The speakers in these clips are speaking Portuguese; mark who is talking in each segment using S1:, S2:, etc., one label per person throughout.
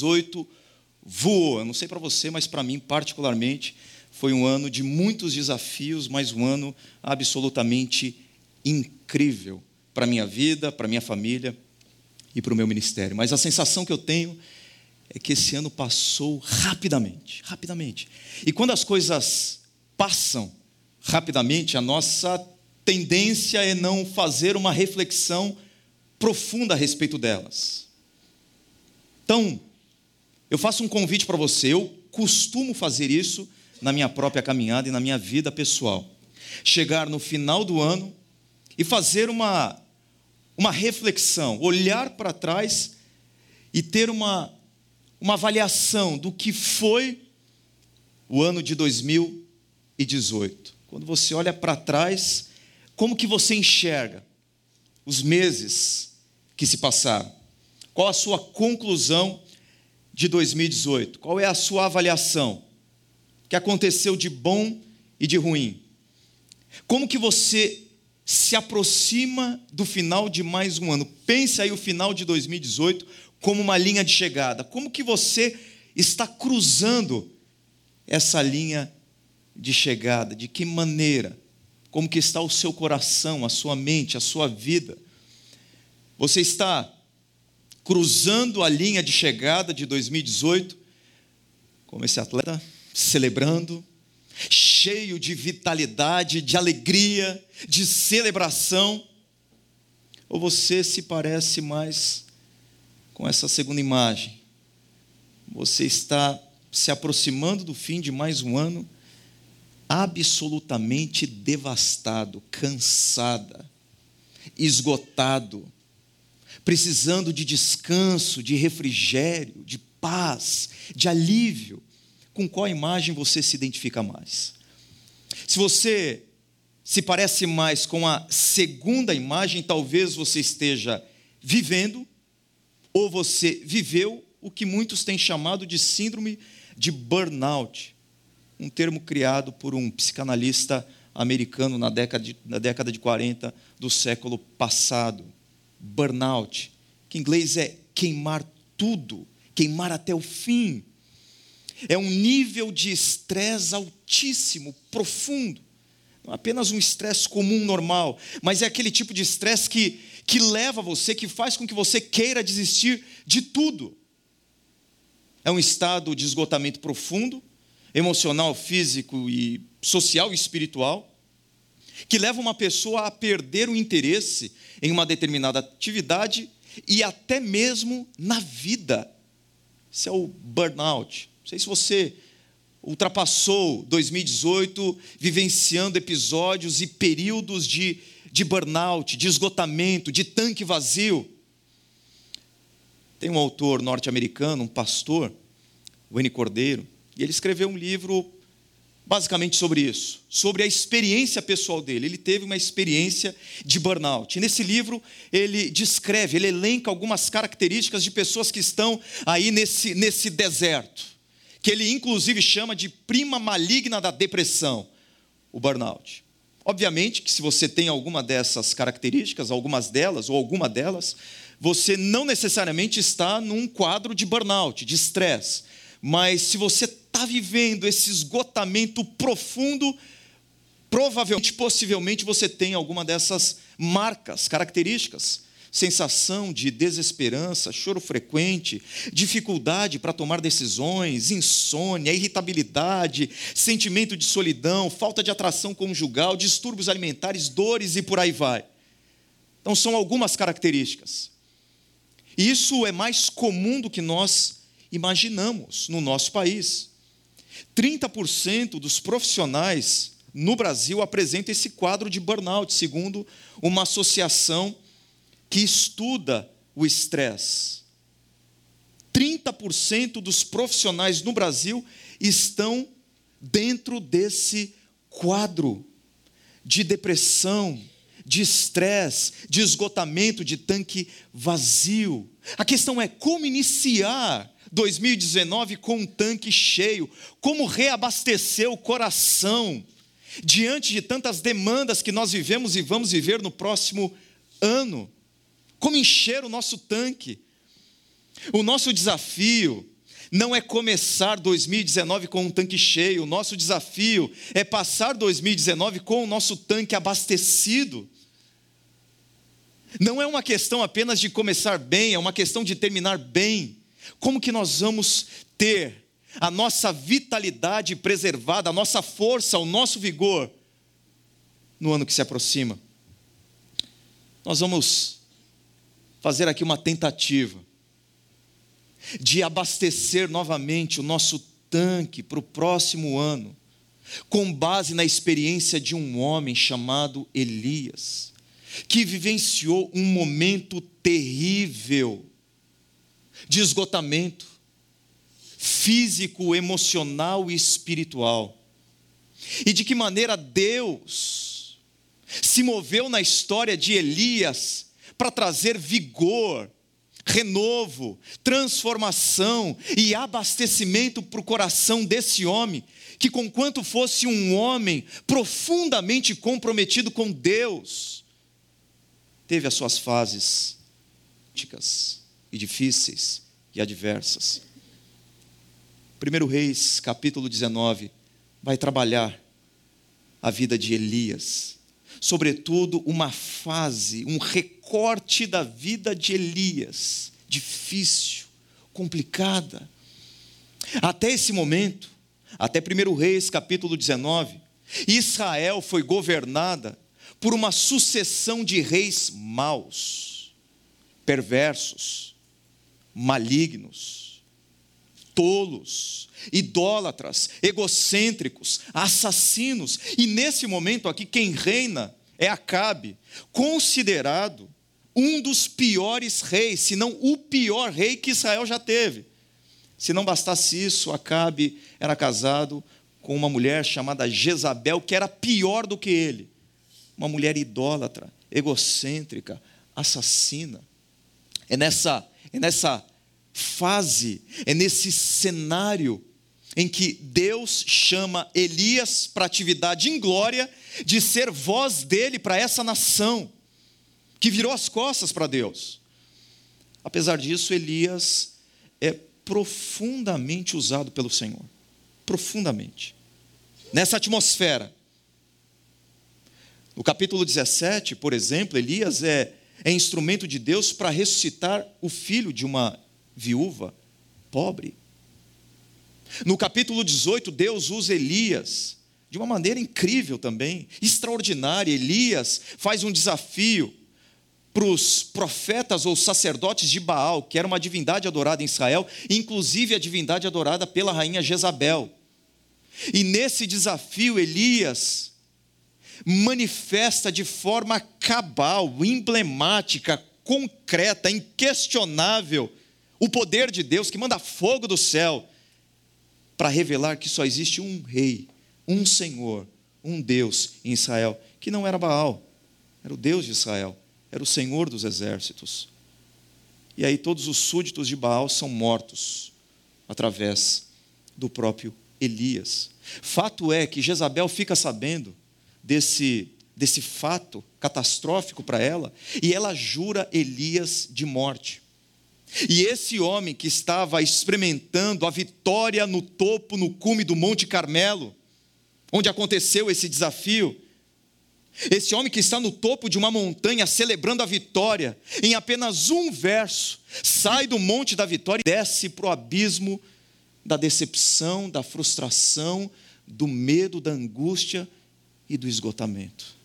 S1: 2018 voou. Eu não sei para você, mas para mim, particularmente, foi um ano de muitos desafios, mas um ano absolutamente incrível para a minha vida, para a minha família e para o meu ministério. Mas a sensação que eu tenho é que esse ano passou rapidamente rapidamente. E quando as coisas passam rapidamente, a nossa tendência é não fazer uma reflexão profunda a respeito delas. Então, eu faço um convite para você, eu costumo fazer isso na minha própria caminhada e na minha vida pessoal. Chegar no final do ano e fazer uma, uma reflexão, olhar para trás e ter uma, uma avaliação do que foi o ano de 2018. Quando você olha para trás, como que você enxerga os meses que se passaram? Qual a sua conclusão de 2018? Qual é a sua avaliação? O que aconteceu de bom e de ruim? Como que você se aproxima do final de mais um ano? Pense aí o final de 2018 como uma linha de chegada. Como que você está cruzando essa linha de chegada? De que maneira? Como que está o seu coração, a sua mente, a sua vida? Você está cruzando a linha de chegada de 2018, como esse atleta, celebrando, cheio de vitalidade, de alegria, de celebração? Ou você se parece mais com essa segunda imagem? Você está se aproximando do fim de mais um ano absolutamente devastado, cansada, esgotado, precisando de descanso, de refrigério, de paz, de alívio, com qual imagem você se identifica mais? Se você se parece mais com a segunda imagem, talvez você esteja vivendo, ou você viveu o que muitos têm chamado de síndrome de burnout, um termo criado por um psicanalista americano na década de, na década de 40 do século passado burnout, que em inglês é queimar tudo, queimar até o fim. É um nível de estresse altíssimo, profundo. Não é apenas um estresse comum, normal, mas é aquele tipo de estresse que, que leva você, que faz com que você queira desistir de tudo. É um estado de esgotamento profundo, emocional, físico e social e espiritual que leva uma pessoa a perder o interesse em uma determinada atividade e até mesmo na vida. Isso é o burnout. Não sei se você ultrapassou 2018 vivenciando episódios e períodos de, de burnout, de esgotamento, de tanque vazio. Tem um autor norte-americano, um pastor, Wayne Cordeiro, e ele escreveu um livro basicamente sobre isso, sobre a experiência pessoal dele. Ele teve uma experiência de burnout. E nesse livro ele descreve, ele elenca algumas características de pessoas que estão aí nesse, nesse deserto, que ele inclusive chama de prima maligna da depressão, o burnout. Obviamente que se você tem alguma dessas características, algumas delas ou alguma delas, você não necessariamente está num quadro de burnout, de estresse. Mas se você está vivendo esse esgotamento profundo, provavelmente, possivelmente, você tem alguma dessas marcas, características. Sensação de desesperança, choro frequente, dificuldade para tomar decisões, insônia, irritabilidade, sentimento de solidão, falta de atração conjugal, distúrbios alimentares, dores e por aí vai. Então, são algumas características. E isso é mais comum do que nós imaginamos no nosso país. 30% dos profissionais no Brasil apresentam esse quadro de burnout, segundo uma associação que estuda o estresse. 30% dos profissionais no Brasil estão dentro desse quadro de depressão, de estresse, de esgotamento, de tanque vazio. A questão é como iniciar 2019 com um tanque cheio, como reabastecer o coração diante de tantas demandas que nós vivemos e vamos viver no próximo ano. como encher o nosso tanque. O nosso desafio não é começar 2019 com um tanque cheio, o nosso desafio é passar 2019 com o nosso tanque abastecido. Não é uma questão apenas de começar bem, é uma questão de terminar bem. Como que nós vamos ter a nossa vitalidade preservada, a nossa força, o nosso vigor no ano que se aproxima? Nós vamos fazer aqui uma tentativa de abastecer novamente o nosso tanque para o próximo ano, com base na experiência de um homem chamado Elias, que vivenciou um momento terrível de esgotamento físico, emocional e espiritual. E de que maneira Deus se moveu na história de Elias para trazer vigor, renovo, transformação e abastecimento para o coração desse homem, que, conquanto fosse um homem profundamente comprometido com Deus, teve as suas fases e difíceis e adversas. 1 Reis, capítulo 19, vai trabalhar a vida de Elias, sobretudo uma fase, um recorte da vida de Elias, difícil, complicada. Até esse momento, até 1 Reis, capítulo 19, Israel foi governada por uma sucessão de reis maus, perversos, malignos, tolos, idólatras, egocêntricos, assassinos. E nesse momento aqui, quem reina é Acabe, considerado um dos piores reis, se não o pior rei que Israel já teve. Se não bastasse isso, Acabe era casado com uma mulher chamada Jezabel, que era pior do que ele. Uma mulher idólatra, egocêntrica, assassina. É nessa, é nessa fase, é nesse cenário em que Deus chama Elias para atividade em glória, de ser voz dele para essa nação, que virou as costas para Deus. Apesar disso, Elias é profundamente usado pelo Senhor profundamente. Nessa atmosfera. No capítulo 17, por exemplo, Elias é, é instrumento de Deus para ressuscitar o filho de uma viúva pobre. No capítulo 18, Deus usa Elias de uma maneira incrível também, extraordinária. Elias faz um desafio para os profetas ou sacerdotes de Baal, que era uma divindade adorada em Israel, inclusive a divindade adorada pela rainha Jezabel. E nesse desafio, Elias manifesta de forma cabal, emblemática, concreta, inquestionável, o poder de Deus que manda fogo do céu para revelar que só existe um rei, um Senhor, um Deus em Israel, que não era Baal, era o Deus de Israel, era o Senhor dos exércitos. E aí todos os súditos de Baal são mortos através do próprio Elias. Fato é que Jezabel fica sabendo desse, desse fato catastrófico para ela e ela jura Elias de morte. E esse homem que estava experimentando a vitória no topo, no cume do Monte Carmelo, onde aconteceu esse desafio, esse homem que está no topo de uma montanha celebrando a vitória, em apenas um verso, sai do monte da vitória e desce para o abismo da decepção, da frustração, do medo, da angústia e do esgotamento.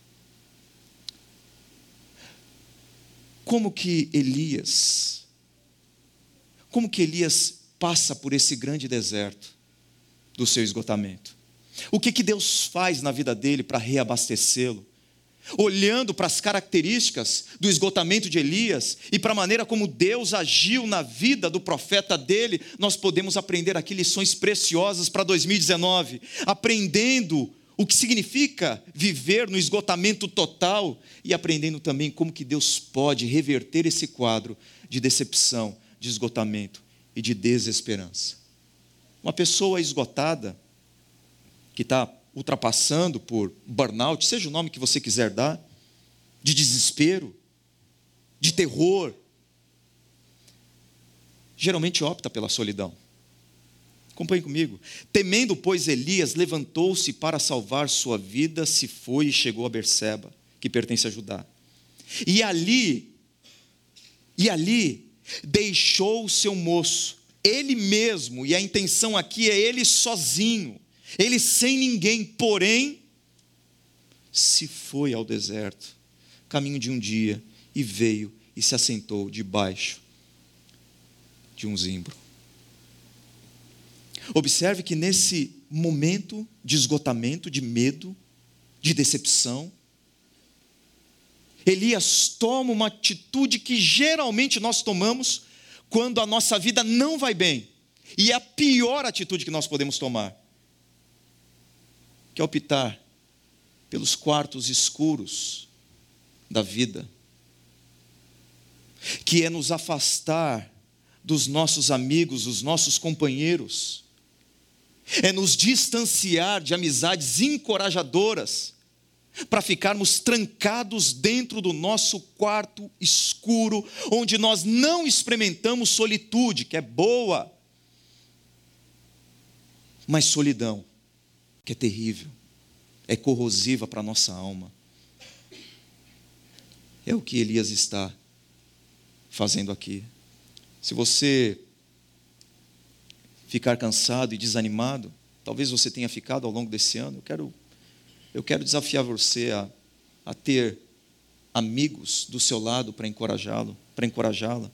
S1: Como que Elias como que Elias passa por esse grande deserto do seu esgotamento? O que, que Deus faz na vida dele para reabastecê-lo? Olhando para as características do esgotamento de Elias e para a maneira como Deus agiu na vida do profeta dele, nós podemos aprender aqui lições preciosas para 2019, aprendendo o que significa viver no esgotamento total e aprendendo também como que Deus pode reverter esse quadro de decepção de esgotamento e de desesperança. Uma pessoa esgotada, que está ultrapassando por burnout, seja o nome que você quiser dar, de desespero, de terror, geralmente opta pela solidão. Acompanhe comigo. Temendo, pois, Elias levantou-se para salvar sua vida, se foi e chegou a Berseba, que pertence a Judá. E ali, e ali, deixou o seu moço, ele mesmo, e a intenção aqui é ele sozinho, ele sem ninguém, porém, se foi ao deserto, caminho de um dia, e veio e se assentou debaixo de um zimbro. Observe que nesse momento de esgotamento, de medo, de decepção, Elias toma uma atitude que geralmente nós tomamos quando a nossa vida não vai bem. E é a pior atitude que nós podemos tomar, que é optar pelos quartos escuros da vida, que é nos afastar dos nossos amigos, dos nossos companheiros, é nos distanciar de amizades encorajadoras, para ficarmos trancados dentro do nosso quarto escuro, onde nós não experimentamos solitude, que é boa, mas solidão, que é terrível, é corrosiva para a nossa alma. É o que Elias está fazendo aqui. Se você ficar cansado e desanimado, talvez você tenha ficado ao longo desse ano, eu quero, eu quero desafiar você a, a ter amigos do seu lado para encorajá-lo, para encorajá-la.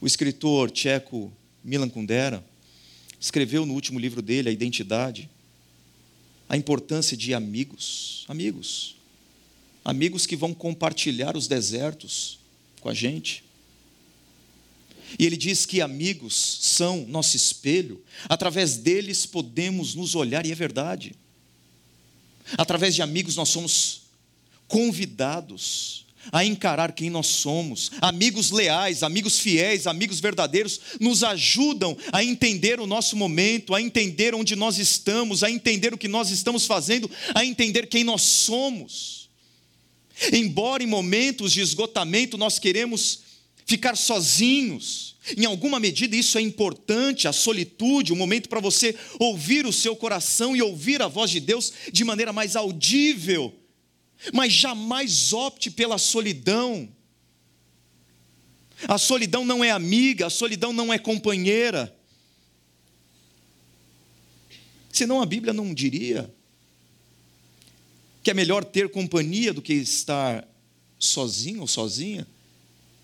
S1: O escritor tcheco Milan Kundera escreveu no último livro dele, A Identidade, a importância de amigos, amigos, amigos que vão compartilhar os desertos com a gente, e ele diz que amigos são nosso espelho, através deles podemos nos olhar, e é verdade. Através de amigos nós somos convidados a encarar quem nós somos. Amigos leais, amigos fiéis, amigos verdadeiros nos ajudam a entender o nosso momento, a entender onde nós estamos, a entender o que nós estamos fazendo, a entender quem nós somos. Embora em momentos de esgotamento nós queremos ficar sozinhos. Em alguma medida isso é importante, a solitude, o um momento para você ouvir o seu coração e ouvir a voz de Deus de maneira mais audível. Mas jamais opte pela solidão. A solidão não é amiga, a solidão não é companheira. Senão a Bíblia não diria que é melhor ter companhia do que estar sozinho ou sozinha.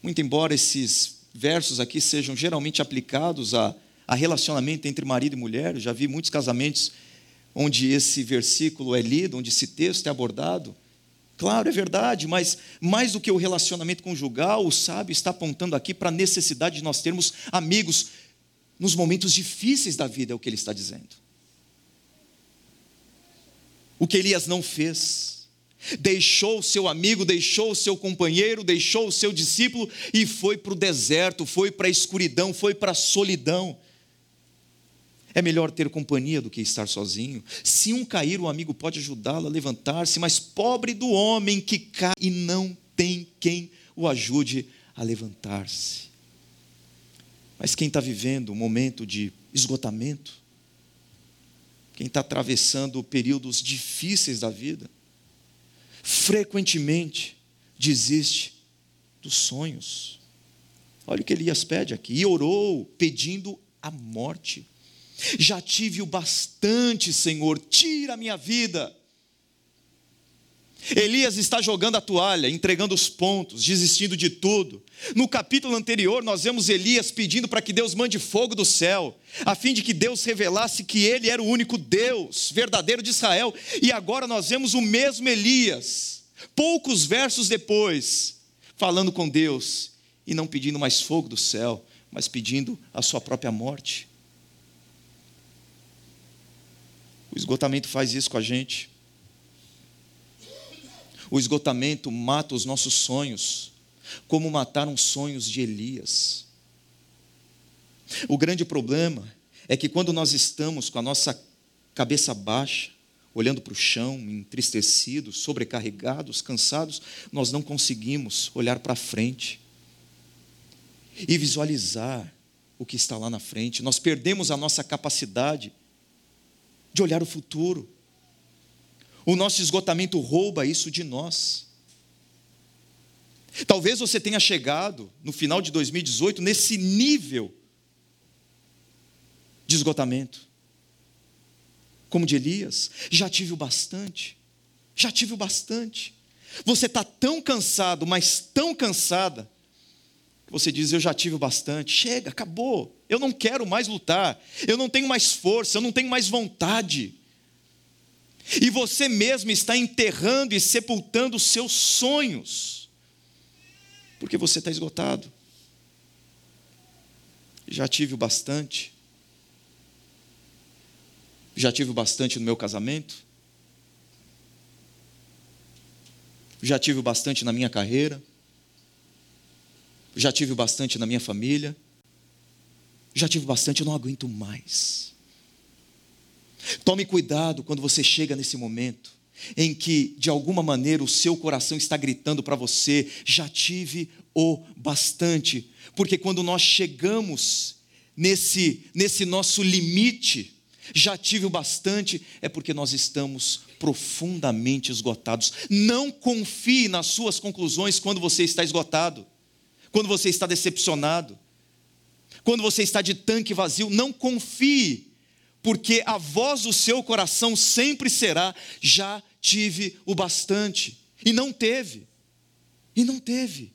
S1: Muito embora esses versos aqui sejam geralmente aplicados a, a relacionamento entre marido e mulher, já vi muitos casamentos onde esse versículo é lido, onde esse texto é abordado. Claro, é verdade, mas mais do que o relacionamento conjugal, o sábio está apontando aqui para a necessidade de nós termos amigos nos momentos difíceis da vida, é o que ele está dizendo. O que Elias não fez deixou o seu amigo, deixou o seu companheiro, deixou o seu discípulo e foi para o deserto, foi para a escuridão, foi para a solidão. É melhor ter companhia do que estar sozinho. Se um cair, o amigo pode ajudá-lo a levantar-se, mas pobre do homem que cai e não tem quem o ajude a levantar-se. Mas quem está vivendo um momento de esgotamento, quem está atravessando períodos difíceis da vida, frequentemente desiste dos sonhos. Olha o que Elias pede aqui. E orou, pedindo a morte. Já tive o bastante, Senhor, tira a minha vida. Elias está jogando a toalha, entregando os pontos, desistindo de tudo. No capítulo anterior, nós vemos Elias pedindo para que Deus mande fogo do céu, a fim de que Deus revelasse que ele era o único Deus verdadeiro de Israel. E agora nós vemos o mesmo Elias, poucos versos depois, falando com Deus e não pedindo mais fogo do céu, mas pedindo a sua própria morte. O esgotamento faz isso com a gente. O esgotamento mata os nossos sonhos, como mataram os sonhos de Elias. O grande problema é que quando nós estamos com a nossa cabeça baixa, olhando para o chão, entristecidos, sobrecarregados, cansados, nós não conseguimos olhar para frente e visualizar o que está lá na frente. Nós perdemos a nossa capacidade de olhar o futuro. O nosso esgotamento rouba isso de nós. Talvez você tenha chegado no final de 2018 nesse nível de esgotamento. Como de Elias, já tive o bastante, já tive o bastante. Você está tão cansado, mas tão cansada, que você diz: Eu já tive o bastante, chega, acabou, eu não quero mais lutar, eu não tenho mais força, eu não tenho mais vontade. E você mesmo está enterrando e sepultando os seus sonhos, porque você está esgotado. Já tive o bastante, já tive o bastante no meu casamento, já tive o bastante na minha carreira, já tive o bastante na minha família, já tive bastante, eu não aguento mais. Tome cuidado quando você chega nesse momento em que, de alguma maneira, o seu coração está gritando para você: já tive o bastante. Porque quando nós chegamos nesse, nesse nosso limite, já tive o bastante, é porque nós estamos profundamente esgotados. Não confie nas suas conclusões quando você está esgotado, quando você está decepcionado, quando você está de tanque vazio. Não confie porque a voz do seu coração sempre será: já tive o bastante. E não teve. E não teve.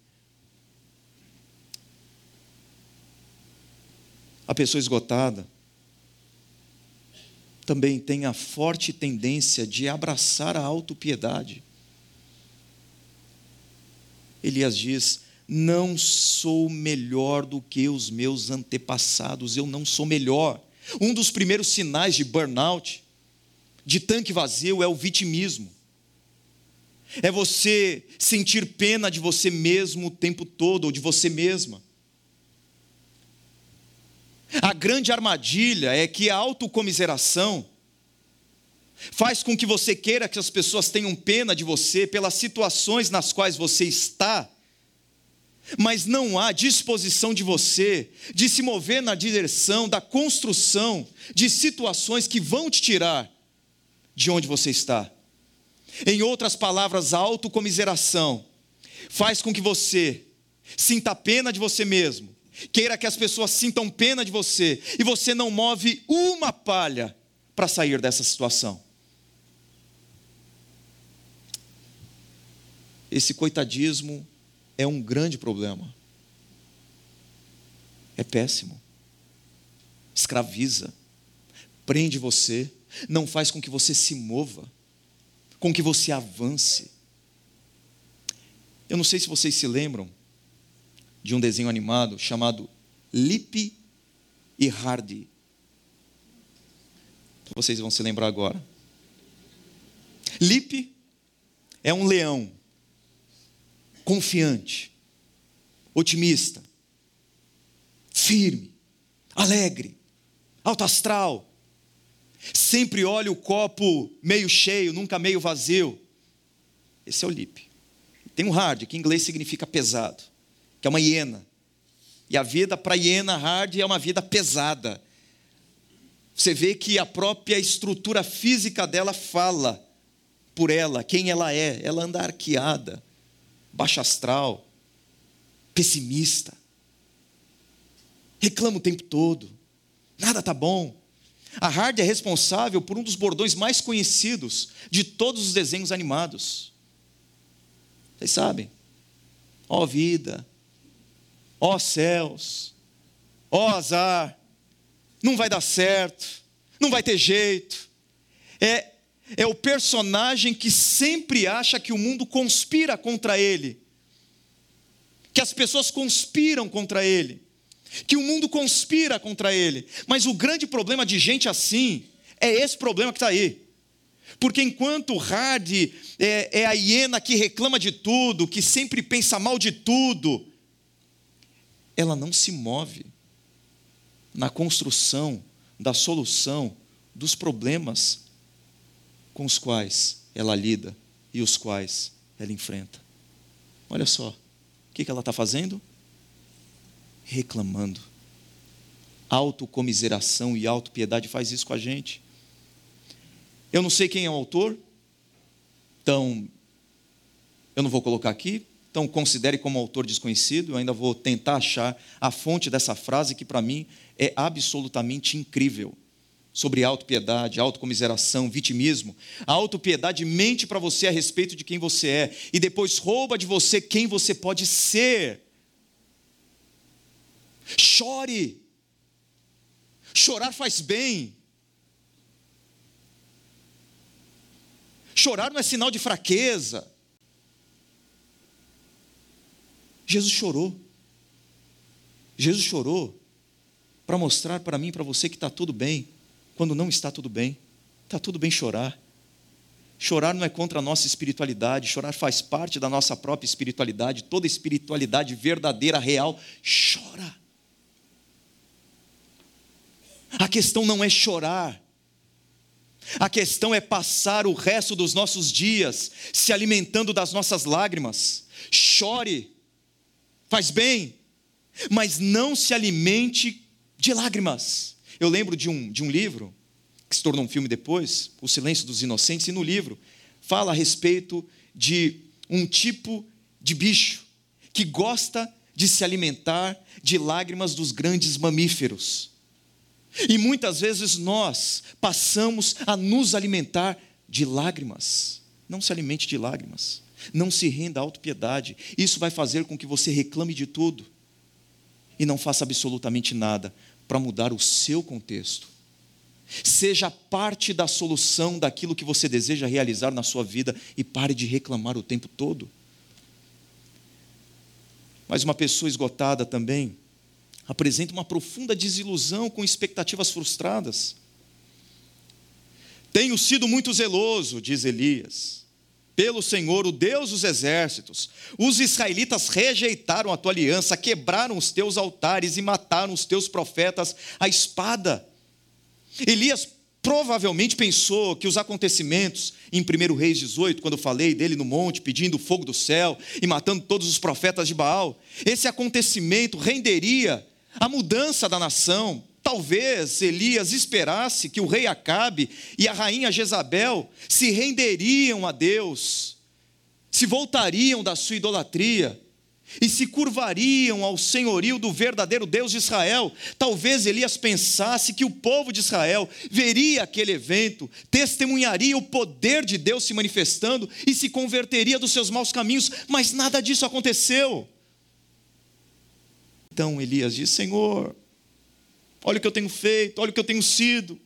S1: A pessoa esgotada também tem a forte tendência de abraçar a autopiedade. Elias diz: Não sou melhor do que os meus antepassados, eu não sou melhor. Um dos primeiros sinais de burnout, de tanque vazio, é o vitimismo. É você sentir pena de você mesmo o tempo todo, ou de você mesma. A grande armadilha é que a autocomiseração faz com que você queira que as pessoas tenham pena de você pelas situações nas quais você está mas não há disposição de você de se mover na direção da construção de situações que vão te tirar de onde você está. Em outras palavras, a autocomiseração faz com que você sinta pena de você mesmo, queira que as pessoas sintam pena de você, e você não move uma palha para sair dessa situação. Esse coitadismo é um grande problema. É péssimo. Escraviza, prende você, não faz com que você se mova, com que você avance. Eu não sei se vocês se lembram de um desenho animado chamado Lip e Hardy. Vocês vão se lembrar agora. Lip é um leão confiante, otimista, firme, alegre, alto astral. Sempre olha o copo meio cheio, nunca meio vazio. Esse é o lip. Tem um hard, que em inglês significa pesado, que é uma hiena. E a vida para hiena hard é uma vida pesada. Você vê que a própria estrutura física dela fala por ela, quem ela é. Ela anda arqueada, baixo astral, pessimista, reclama o tempo todo, nada está bom. A Hard é responsável por um dos bordões mais conhecidos de todos os desenhos animados. Vocês sabem? Ó oh, vida, ó oh, céus, ó oh, azar, não vai dar certo, não vai ter jeito. É é o personagem que sempre acha que o mundo conspira contra ele, que as pessoas conspiram contra ele, que o mundo conspira contra ele. Mas o grande problema de gente assim é esse problema que está aí. Porque enquanto Hard é, é a hiena que reclama de tudo, que sempre pensa mal de tudo, ela não se move na construção da solução dos problemas com os quais ela lida e os quais ela enfrenta. Olha só, o que ela está fazendo? Reclamando. Autocomiseração e autopiedade faz isso com a gente. Eu não sei quem é o autor, então eu não vou colocar aqui, então considere como autor desconhecido, eu ainda vou tentar achar a fonte dessa frase que para mim é absolutamente incrível. Sobre autopiedade, autocomiseração, vitimismo. A autopiedade mente para você a respeito de quem você é e depois rouba de você quem você pode ser. Chore. Chorar faz bem. Chorar não é sinal de fraqueza. Jesus chorou. Jesus chorou para mostrar para mim e para você que está tudo bem, quando não está tudo bem. Está tudo bem chorar. Chorar não é contra a nossa espiritualidade, chorar faz parte da nossa própria espiritualidade, toda espiritualidade verdadeira, real, chora. A questão não é chorar, a questão é passar o resto dos nossos dias se alimentando das nossas lágrimas. Chore, faz bem, mas não se alimente de lágrimas. Eu lembro de um, de um livro, que se tornou um filme depois, O Silêncio dos Inocentes, e no livro fala a respeito de um tipo de bicho que gosta de se alimentar de lágrimas dos grandes mamíferos. E muitas vezes nós passamos a nos alimentar de lágrimas. Não se alimente de lágrimas. Não se renda à autopiedade. Isso vai fazer com que você reclame de tudo e não faça absolutamente nada para mudar o seu contexto. Seja parte da solução daquilo que você deseja realizar na sua vida e pare de reclamar o tempo todo. Mas uma pessoa esgotada também apresenta uma profunda desilusão com expectativas frustradas. Tenho sido muito zeloso, diz Elias pelo Senhor, o Deus dos exércitos. Os israelitas rejeitaram a tua aliança, quebraram os teus altares e mataram os teus profetas à espada. Elias provavelmente pensou que os acontecimentos em 1 Reis 18, quando falei dele no monte, pedindo fogo do céu e matando todos os profetas de Baal, esse acontecimento renderia a mudança da nação, Talvez Elias esperasse que o rei Acabe e a rainha Jezabel se renderiam a Deus, se voltariam da sua idolatria e se curvariam ao senhorio do verdadeiro Deus de Israel. Talvez Elias pensasse que o povo de Israel veria aquele evento, testemunharia o poder de Deus se manifestando e se converteria dos seus maus caminhos, mas nada disso aconteceu. Então Elias diz: Senhor, olha o que eu tenho feito, olha o que eu tenho sido.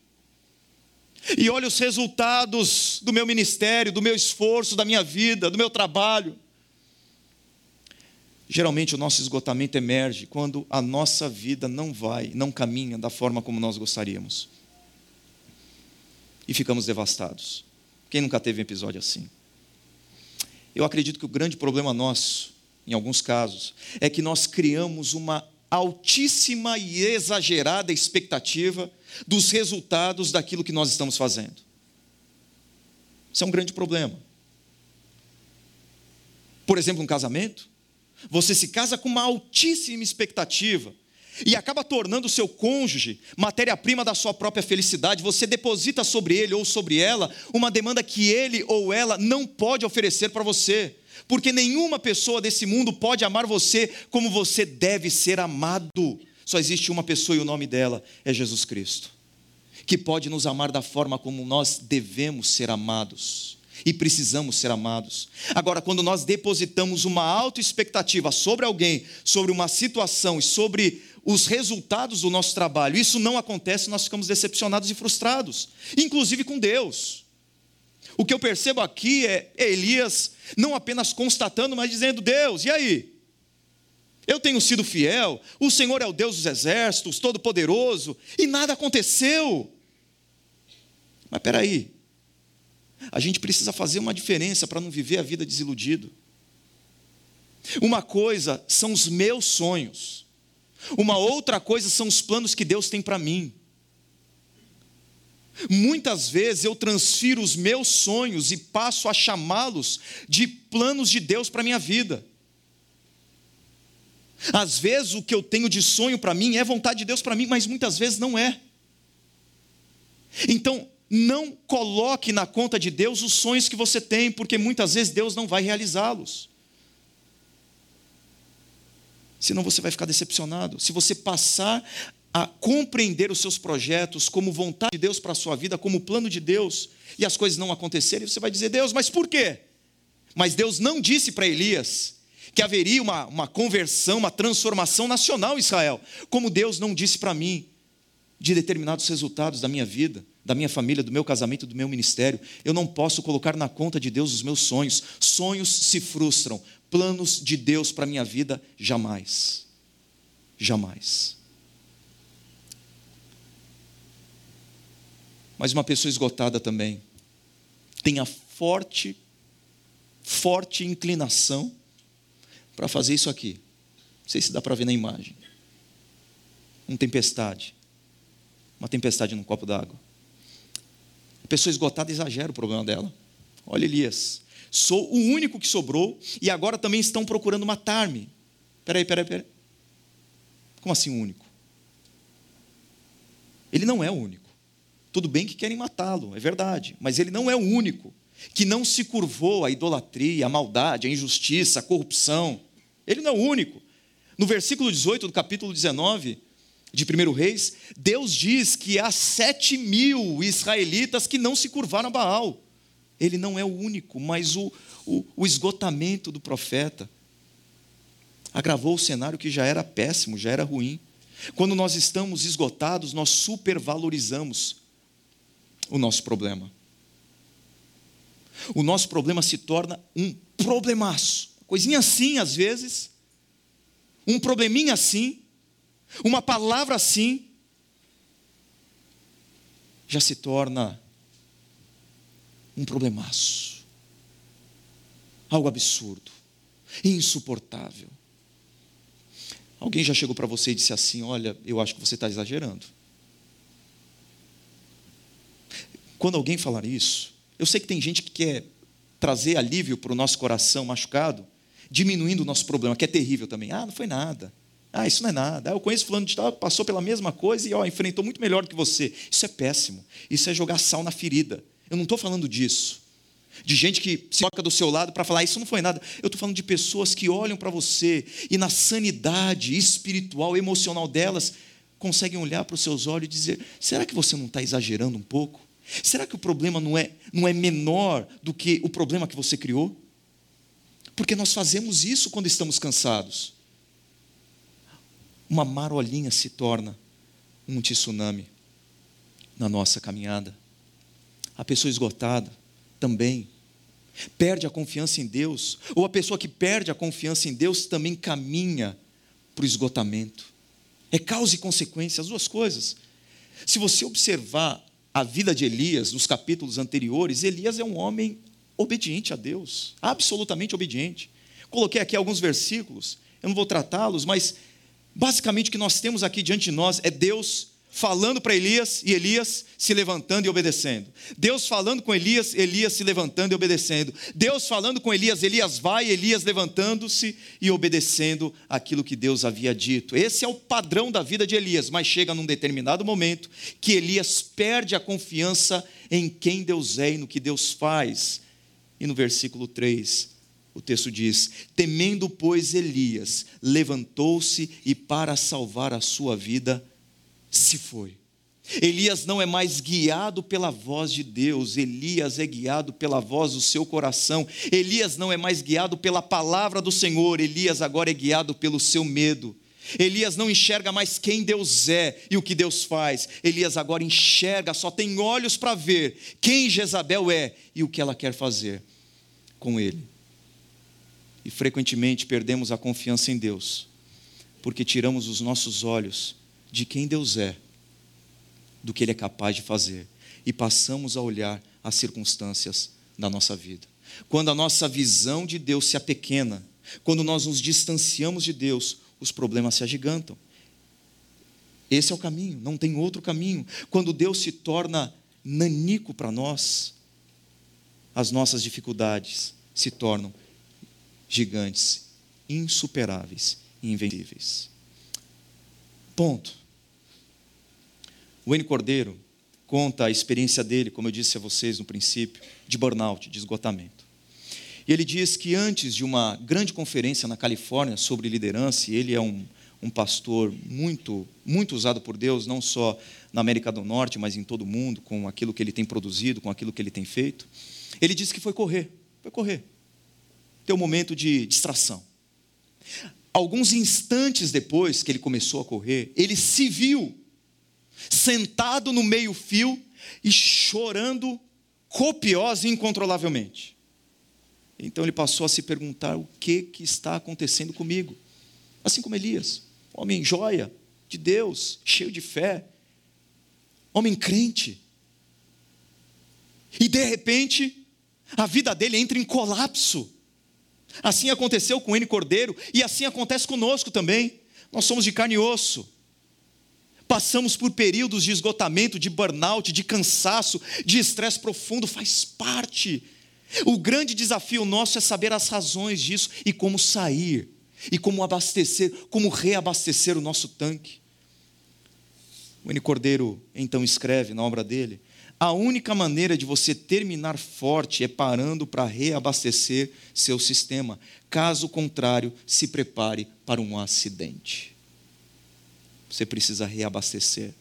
S1: E olha os resultados do meu ministério, do meu esforço, da minha vida, do meu trabalho. Geralmente o nosso esgotamento emerge quando a nossa vida não vai, não caminha da forma como nós gostaríamos. E ficamos devastados. Quem nunca teve um episódio assim? Eu acredito que o grande problema nosso, em alguns casos, é que nós criamos uma altíssima e exagerada expectativa dos resultados daquilo que nós estamos fazendo. Isso é um grande problema. Por exemplo, um casamento, você se casa com uma altíssima expectativa e acaba tornando o seu cônjuge matéria-prima da sua própria felicidade. Você deposita sobre ele ou sobre ela uma demanda que ele ou ela não pode oferecer para você porque nenhuma pessoa desse mundo pode amar você como você deve ser amado. Só existe uma pessoa e o nome dela é Jesus Cristo, que pode nos amar da forma como nós devemos ser amados e precisamos ser amados. Agora, quando nós depositamos uma alta expectativa sobre alguém, sobre uma situação e sobre os resultados do nosso trabalho, isso não acontece, nós ficamos decepcionados e frustrados, inclusive com Deus. O que eu percebo aqui é Elias não apenas constatando, mas dizendo: Deus, e aí? Eu tenho sido fiel, o Senhor é o Deus dos exércitos, todo-poderoso, e nada aconteceu. Mas espera aí, a gente precisa fazer uma diferença para não viver a vida desiludido. Uma coisa são os meus sonhos, uma outra coisa são os planos que Deus tem para mim. Muitas vezes eu transfiro os meus sonhos e passo a chamá-los de planos de Deus para a minha vida. Às vezes o que eu tenho de sonho para mim é vontade de Deus para mim, mas muitas vezes não é. Então, não coloque na conta de Deus os sonhos que você tem, porque muitas vezes Deus não vai realizá-los. Senão você vai ficar decepcionado. Se você passar a compreender os seus projetos como vontade de Deus para a sua vida, como plano de Deus, e as coisas não acontecerem, você vai dizer, Deus, mas por quê? Mas Deus não disse para Elias que haveria uma, uma conversão, uma transformação nacional em Israel, como Deus não disse para mim de determinados resultados da minha vida, da minha família, do meu casamento, do meu ministério. Eu não posso colocar na conta de Deus os meus sonhos. Sonhos se frustram, planos de Deus para a minha vida, jamais. Jamais. Mas uma pessoa esgotada também tem a forte, forte inclinação para fazer isso aqui. Não sei se dá para ver na imagem. Uma tempestade. Uma tempestade num copo d'água. A pessoa esgotada exagera o problema dela. Olha Elias, sou o único que sobrou e agora também estão procurando matar-me. Peraí, peraí, peraí. Como assim o único? Ele não é o único. Tudo bem que querem matá-lo, é verdade, mas ele não é o único que não se curvou à idolatria, à maldade, à injustiça, à corrupção. Ele não é o único. No versículo 18 do capítulo 19 de 1 Reis, Deus diz que há sete mil israelitas que não se curvaram a Baal. Ele não é o único, mas o, o, o esgotamento do profeta agravou o cenário que já era péssimo, já era ruim. Quando nós estamos esgotados, nós supervalorizamos o nosso problema. O nosso problema se torna um problemaço coisinha assim às vezes, um probleminha assim, uma palavra assim, já se torna um problemaço, algo absurdo, insuportável. Alguém já chegou para você e disse assim: Olha, eu acho que você está exagerando. Quando alguém falar isso, eu sei que tem gente que quer trazer alívio para o nosso coração machucado, diminuindo o nosso problema, que é terrível também. Ah, não foi nada. Ah, isso não é nada. Ah, eu conheço fulano de tal, passou pela mesma coisa e ó, enfrentou muito melhor do que você. Isso é péssimo. Isso é jogar sal na ferida. Eu não estou falando disso. De gente que se coloca do seu lado para falar, ah, isso não foi nada. Eu estou falando de pessoas que olham para você e na sanidade espiritual, emocional delas, conseguem olhar para os seus olhos e dizer: será que você não está exagerando um pouco? Será que o problema não é, não é menor do que o problema que você criou? Porque nós fazemos isso quando estamos cansados. Uma marolinha se torna um tsunami na nossa caminhada. A pessoa esgotada também perde a confiança em Deus, ou a pessoa que perde a confiança em Deus também caminha para o esgotamento. É causa e consequência, as duas coisas. Se você observar a vida de Elias nos capítulos anteriores, Elias é um homem obediente a Deus, absolutamente obediente. Coloquei aqui alguns versículos, eu não vou tratá-los, mas basicamente o que nós temos aqui diante de nós é Deus falando para Elias e Elias se levantando e obedecendo. Deus falando com Elias, Elias se levantando e obedecendo. Deus falando com Elias, Elias vai, Elias levantando-se e obedecendo aquilo que Deus havia dito. Esse é o padrão da vida de Elias, mas chega num determinado momento que Elias perde a confiança em quem Deus é e no que Deus faz. E no versículo 3, o texto diz: Temendo, pois, Elias, levantou-se e, para salvar a sua vida, se foi. Elias não é mais guiado pela voz de Deus, Elias é guiado pela voz do seu coração. Elias não é mais guiado pela palavra do Senhor, Elias agora é guiado pelo seu medo. Elias não enxerga mais quem Deus é e o que Deus faz. Elias agora enxerga, só tem olhos para ver quem Jezabel é e o que ela quer fazer com ele. E frequentemente perdemos a confiança em Deus, porque tiramos os nossos olhos de quem Deus é, do que Ele é capaz de fazer, e passamos a olhar as circunstâncias da nossa vida. Quando a nossa visão de Deus se apequena, quando nós nos distanciamos de Deus, os problemas se agigantam. Esse é o caminho, não tem outro caminho. Quando Deus se torna nanico para nós, as nossas dificuldades se tornam gigantes, insuperáveis e invencíveis. Ponto. O N. Cordeiro conta a experiência dele, como eu disse a vocês no princípio, de burnout, de esgotamento. E ele diz que antes de uma grande conferência na Califórnia sobre liderança, e ele é um, um pastor muito, muito usado por Deus, não só na América do Norte, mas em todo o mundo, com aquilo que ele tem produzido, com aquilo que ele tem feito. Ele disse que foi correr, foi correr. Ter um momento de distração. Alguns instantes depois que ele começou a correr, ele se viu sentado no meio-fio e chorando copiosa e incontrolavelmente. Então ele passou a se perguntar o que, que está acontecendo comigo. Assim como Elias, homem joia de Deus, cheio de fé, homem crente. E de repente, a vida dele entra em colapso. Assim aconteceu com N Cordeiro e assim acontece conosco também. Nós somos de carne e osso. Passamos por períodos de esgotamento, de burnout, de cansaço, de estresse profundo, faz parte o grande desafio nosso é saber as razões disso e como sair, e como abastecer, como reabastecer o nosso tanque. O N. Cordeiro então escreve na obra dele: a única maneira de você terminar forte é parando para reabastecer seu sistema. Caso contrário, se prepare para um acidente. Você precisa reabastecer.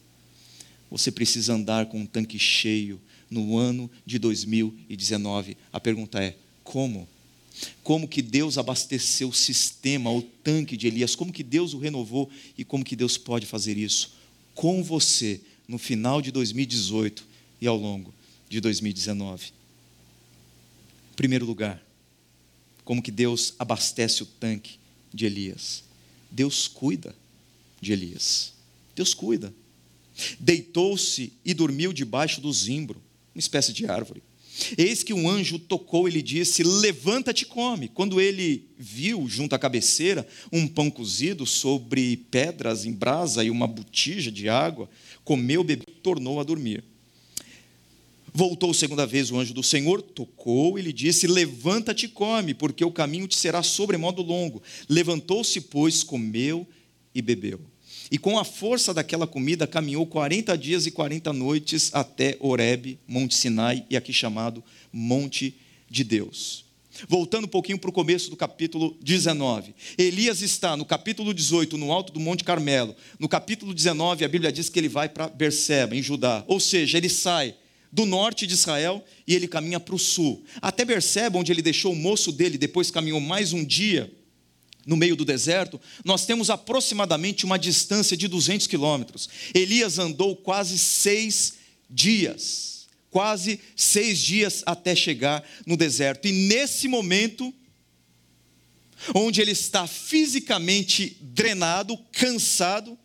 S1: Você precisa andar com um tanque cheio no ano de 2019. A pergunta é: como? Como que Deus abasteceu o sistema, o tanque de Elias? Como que Deus o renovou e como que Deus pode fazer isso com você no final de 2018 e ao longo de 2019? Em primeiro lugar, como que Deus abastece o tanque de Elias? Deus cuida de Elias. Deus cuida. Deitou-se e dormiu debaixo do zimbro uma espécie de árvore. Eis que um anjo tocou e lhe disse: Levanta-te e come. Quando ele viu junto à cabeceira um pão cozido sobre pedras em brasa e uma botija de água, comeu, bebeu e tornou a dormir. Voltou segunda vez o anjo do Senhor, tocou e lhe disse: Levanta-te e come, porque o caminho te será sobremodo longo. Levantou-se, pois, comeu e bebeu. E com a força daquela comida caminhou 40 dias e 40 noites até Horebe, Monte Sinai, e aqui chamado Monte de Deus. Voltando um pouquinho para o começo do capítulo 19. Elias está no capítulo 18, no alto do Monte Carmelo. No capítulo 19, a Bíblia diz que ele vai para Berseba, em Judá. Ou seja, ele sai do norte de Israel e ele caminha para o sul. Até Berseba, onde ele deixou o moço dele, depois caminhou mais um dia no meio do deserto, nós temos aproximadamente uma distância de 200 quilômetros. Elias andou quase seis dias, quase seis dias até chegar no deserto. E nesse momento, onde ele está fisicamente drenado, cansado,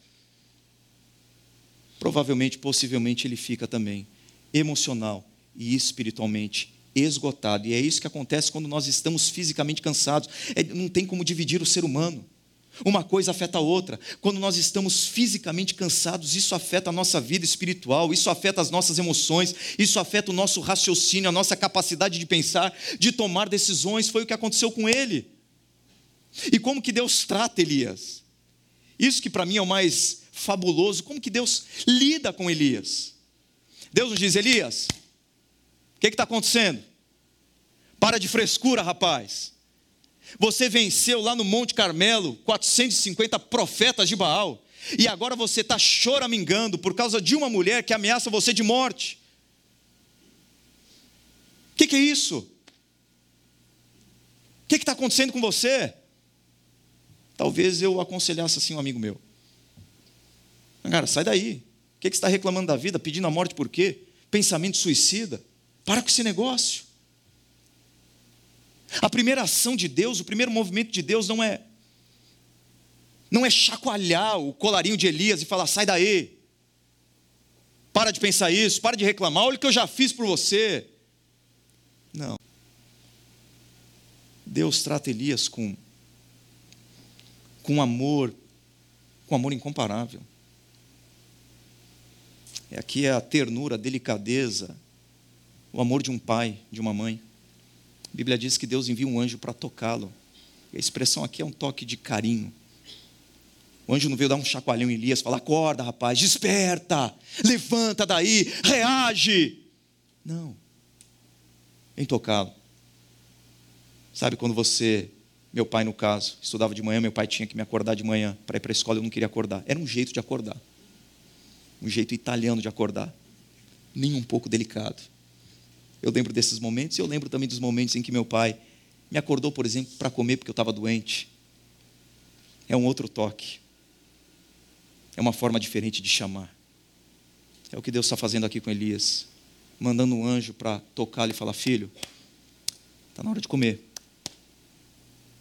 S1: provavelmente, possivelmente, ele fica também emocional e espiritualmente esgotado. E é isso que acontece quando nós estamos fisicamente cansados. É, não tem como dividir o ser humano. Uma coisa afeta a outra. Quando nós estamos fisicamente cansados, isso afeta a nossa vida espiritual, isso afeta as nossas emoções, isso afeta o nosso raciocínio, a nossa capacidade de pensar, de tomar decisões. Foi o que aconteceu com ele. E como que Deus trata Elias? Isso que para mim é o mais fabuloso. Como que Deus lida com Elias? Deus nos diz: Elias, que está acontecendo? Para de frescura, rapaz. Você venceu lá no Monte Carmelo 450 profetas de Baal. E agora você está choramingando por causa de uma mulher que ameaça você de morte. O que, que, é isso? O que está acontecendo com você? Talvez eu aconselhasse assim um amigo meu. Cara, sai daí. Que, que está reclamando da vida, pedindo a morte por quê? Pensamento suicida. Para com esse negócio. A primeira ação de Deus, o primeiro movimento de Deus não é não é chacoalhar o colarinho de Elias e falar: "Sai daí. Para de pensar isso, para de reclamar, olha o que eu já fiz por você". Não. Deus trata Elias com com amor, com amor incomparável. É aqui é a ternura, a delicadeza, o amor de um pai, de uma mãe. A Bíblia diz que Deus envia um anjo para tocá-lo. A expressão aqui é um toque de carinho. O anjo não veio dar um chacoalhão em Elias, falar: acorda, rapaz, desperta, levanta daí, reage. Não. Vem tocá-lo. Sabe quando você, meu pai no caso, estudava de manhã, meu pai tinha que me acordar de manhã para ir para a escola, eu não queria acordar. Era um jeito de acordar. Um jeito italiano de acordar. Nem um pouco delicado. Eu lembro desses momentos e eu lembro também dos momentos em que meu pai me acordou, por exemplo, para comer porque eu estava doente. É um outro toque. É uma forma diferente de chamar. É o que Deus está fazendo aqui com Elias, mandando um anjo para tocá-lo e falar: Filho, está na hora de comer,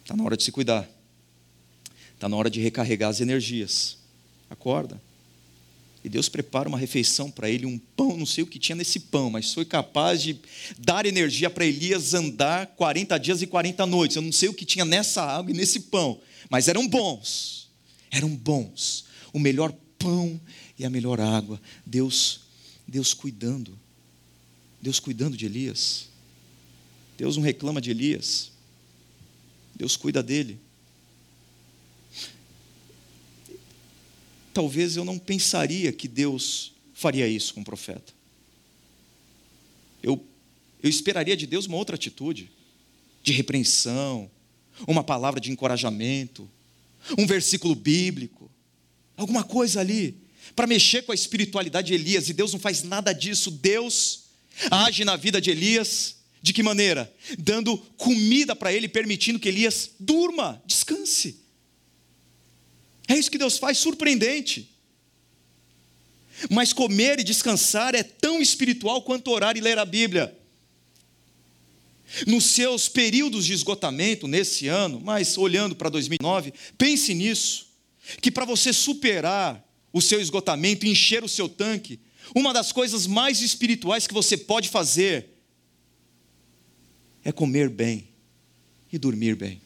S1: está na hora de se cuidar, está na hora de recarregar as energias. Acorda. E Deus prepara uma refeição para ele, um pão, não sei o que tinha nesse pão, mas foi capaz de dar energia para Elias andar 40 dias e 40 noites. Eu não sei o que tinha nessa água e nesse pão, mas eram bons. Eram bons o melhor pão e a melhor água. Deus, Deus cuidando. Deus cuidando de Elias. Deus não reclama de Elias. Deus cuida dele. Talvez eu não pensaria que Deus faria isso com o profeta. Eu, eu esperaria de Deus uma outra atitude, de repreensão, uma palavra de encorajamento, um versículo bíblico, alguma coisa ali, para mexer com a espiritualidade de Elias, e Deus não faz nada disso. Deus age na vida de Elias, de que maneira? Dando comida para ele, permitindo que Elias durma, descanse. É isso que Deus faz, surpreendente. Mas comer e descansar é tão espiritual quanto orar e ler a Bíblia. Nos seus períodos de esgotamento nesse ano, mas olhando para 2009, pense nisso que para você superar o seu esgotamento, encher o seu tanque, uma das coisas mais espirituais que você pode fazer é comer bem e dormir bem.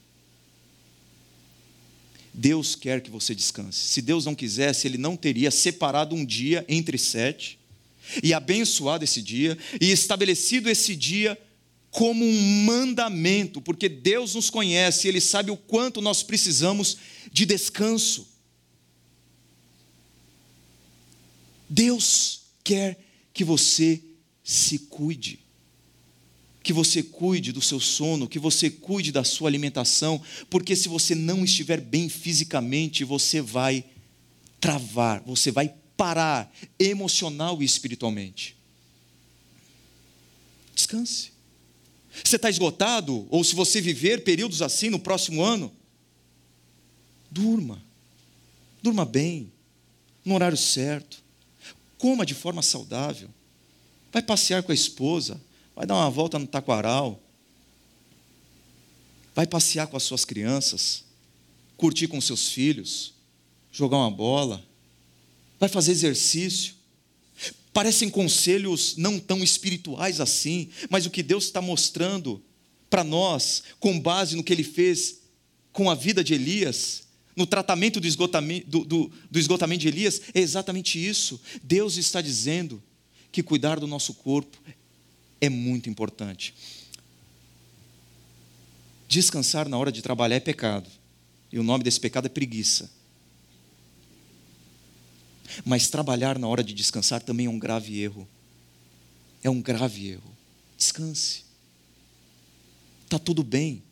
S1: Deus quer que você descanse. Se Deus não quisesse, Ele não teria separado um dia entre sete e abençoado esse dia e estabelecido esse dia como um mandamento, porque Deus nos conhece, Ele sabe o quanto nós precisamos de descanso. Deus quer que você se cuide, que você cuide do seu sono, que você cuide da sua alimentação, porque se você não estiver bem fisicamente, você vai travar, você vai parar emocional e espiritualmente. Descanse. Você está esgotado? Ou se você viver períodos assim no próximo ano, durma. Durma bem, no horário certo. Coma de forma saudável. Vai passear com a esposa. Vai dar uma volta no taquaral. Vai passear com as suas crianças. Curtir com seus filhos. Jogar uma bola. Vai fazer exercício. Parecem conselhos não tão espirituais assim, mas o que Deus está mostrando para nós, com base no que Ele fez com a vida de Elias, no tratamento do esgotamento, do, do, do esgotamento de Elias, é exatamente isso. Deus está dizendo que cuidar do nosso corpo é muito importante. Descansar na hora de trabalhar é pecado, e o nome desse pecado é preguiça. Mas trabalhar na hora de descansar também é um grave erro. É um grave erro. Descanse. Está tudo bem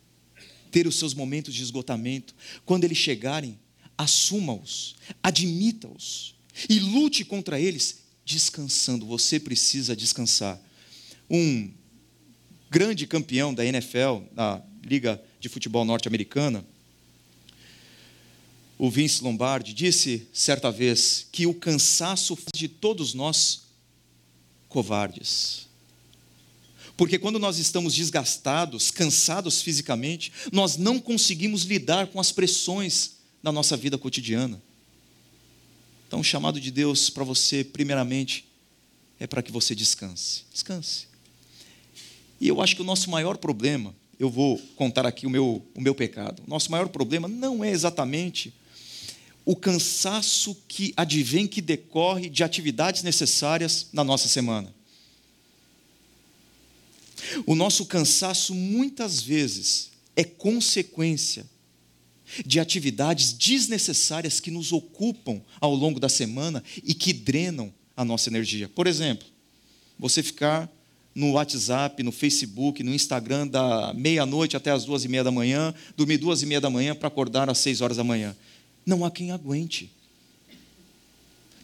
S1: ter os seus momentos de esgotamento. Quando eles chegarem, assuma-os, admita-os e lute contra eles descansando. Você precisa descansar. Um grande campeão da NFL, da Liga de Futebol Norte-Americana, o Vince Lombardi, disse certa vez que o cansaço faz de todos nós covardes. Porque quando nós estamos desgastados, cansados fisicamente, nós não conseguimos lidar com as pressões da nossa vida cotidiana. Então, o chamado de Deus para você, primeiramente, é para que você descanse. Descanse. E eu acho que o nosso maior problema, eu vou contar aqui o meu, o meu pecado. O nosso maior problema não é exatamente o cansaço que advém, que decorre de atividades necessárias na nossa semana. O nosso cansaço muitas vezes é consequência de atividades desnecessárias que nos ocupam ao longo da semana e que drenam a nossa energia. Por exemplo, você ficar no WhatsApp, no Facebook, no Instagram da meia-noite até as duas e meia da manhã, dormir duas e meia da manhã para acordar às seis horas da manhã. Não há quem aguente.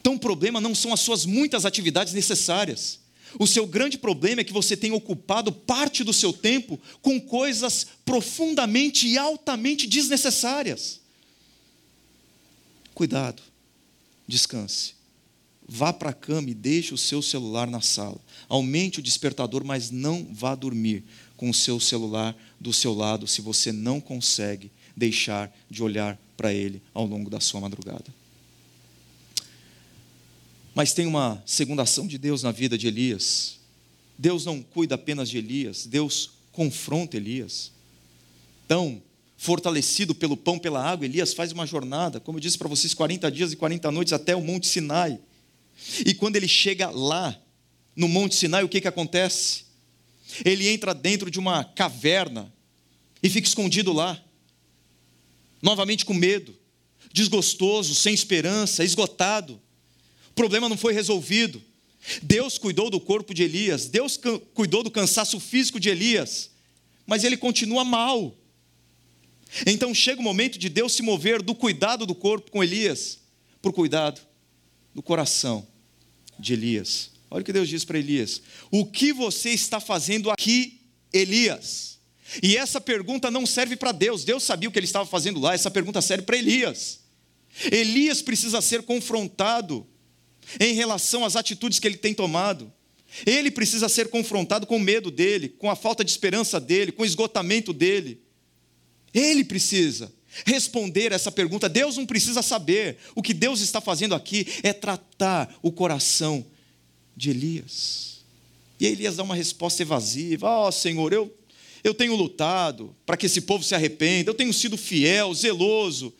S1: Então o problema não são as suas muitas atividades necessárias. O seu grande problema é que você tem ocupado parte do seu tempo com coisas profundamente e altamente desnecessárias. Cuidado, descanse. Vá para a cama e deixe o seu celular na sala. Aumente o despertador, mas não vá dormir com o seu celular do seu lado se você não consegue deixar de olhar para ele ao longo da sua madrugada. Mas tem uma segunda ação de Deus na vida de Elias. Deus não cuida apenas de Elias, Deus confronta Elias. Então, fortalecido pelo pão, pela água, Elias faz uma jornada, como eu disse para vocês, 40 dias e 40 noites até o Monte Sinai. E quando ele chega lá, no Monte Sinai, o que, que acontece? Ele entra dentro de uma caverna e fica escondido lá, novamente com medo, desgostoso, sem esperança, esgotado. O problema não foi resolvido. Deus cuidou do corpo de Elias, Deus cuidou do cansaço físico de Elias, mas ele continua mal. Então chega o momento de Deus se mover do cuidado do corpo com Elias para o cuidado do coração de Elias. Olha o que Deus diz para Elias: O que você está fazendo aqui, Elias? E essa pergunta não serve para Deus, Deus sabia o que ele estava fazendo lá, essa pergunta serve para Elias. Elias precisa ser confrontado em relação às atitudes que ele tem tomado. Ele precisa ser confrontado com o medo dele, com a falta de esperança dele, com o esgotamento dele. Ele precisa responder essa pergunta. Deus não precisa saber. O que Deus está fazendo aqui é tratar o coração de Elias. E Elias dá uma resposta evasiva: Ó oh, Senhor, eu, eu tenho lutado para que esse povo se arrependa, eu tenho sido fiel, zeloso,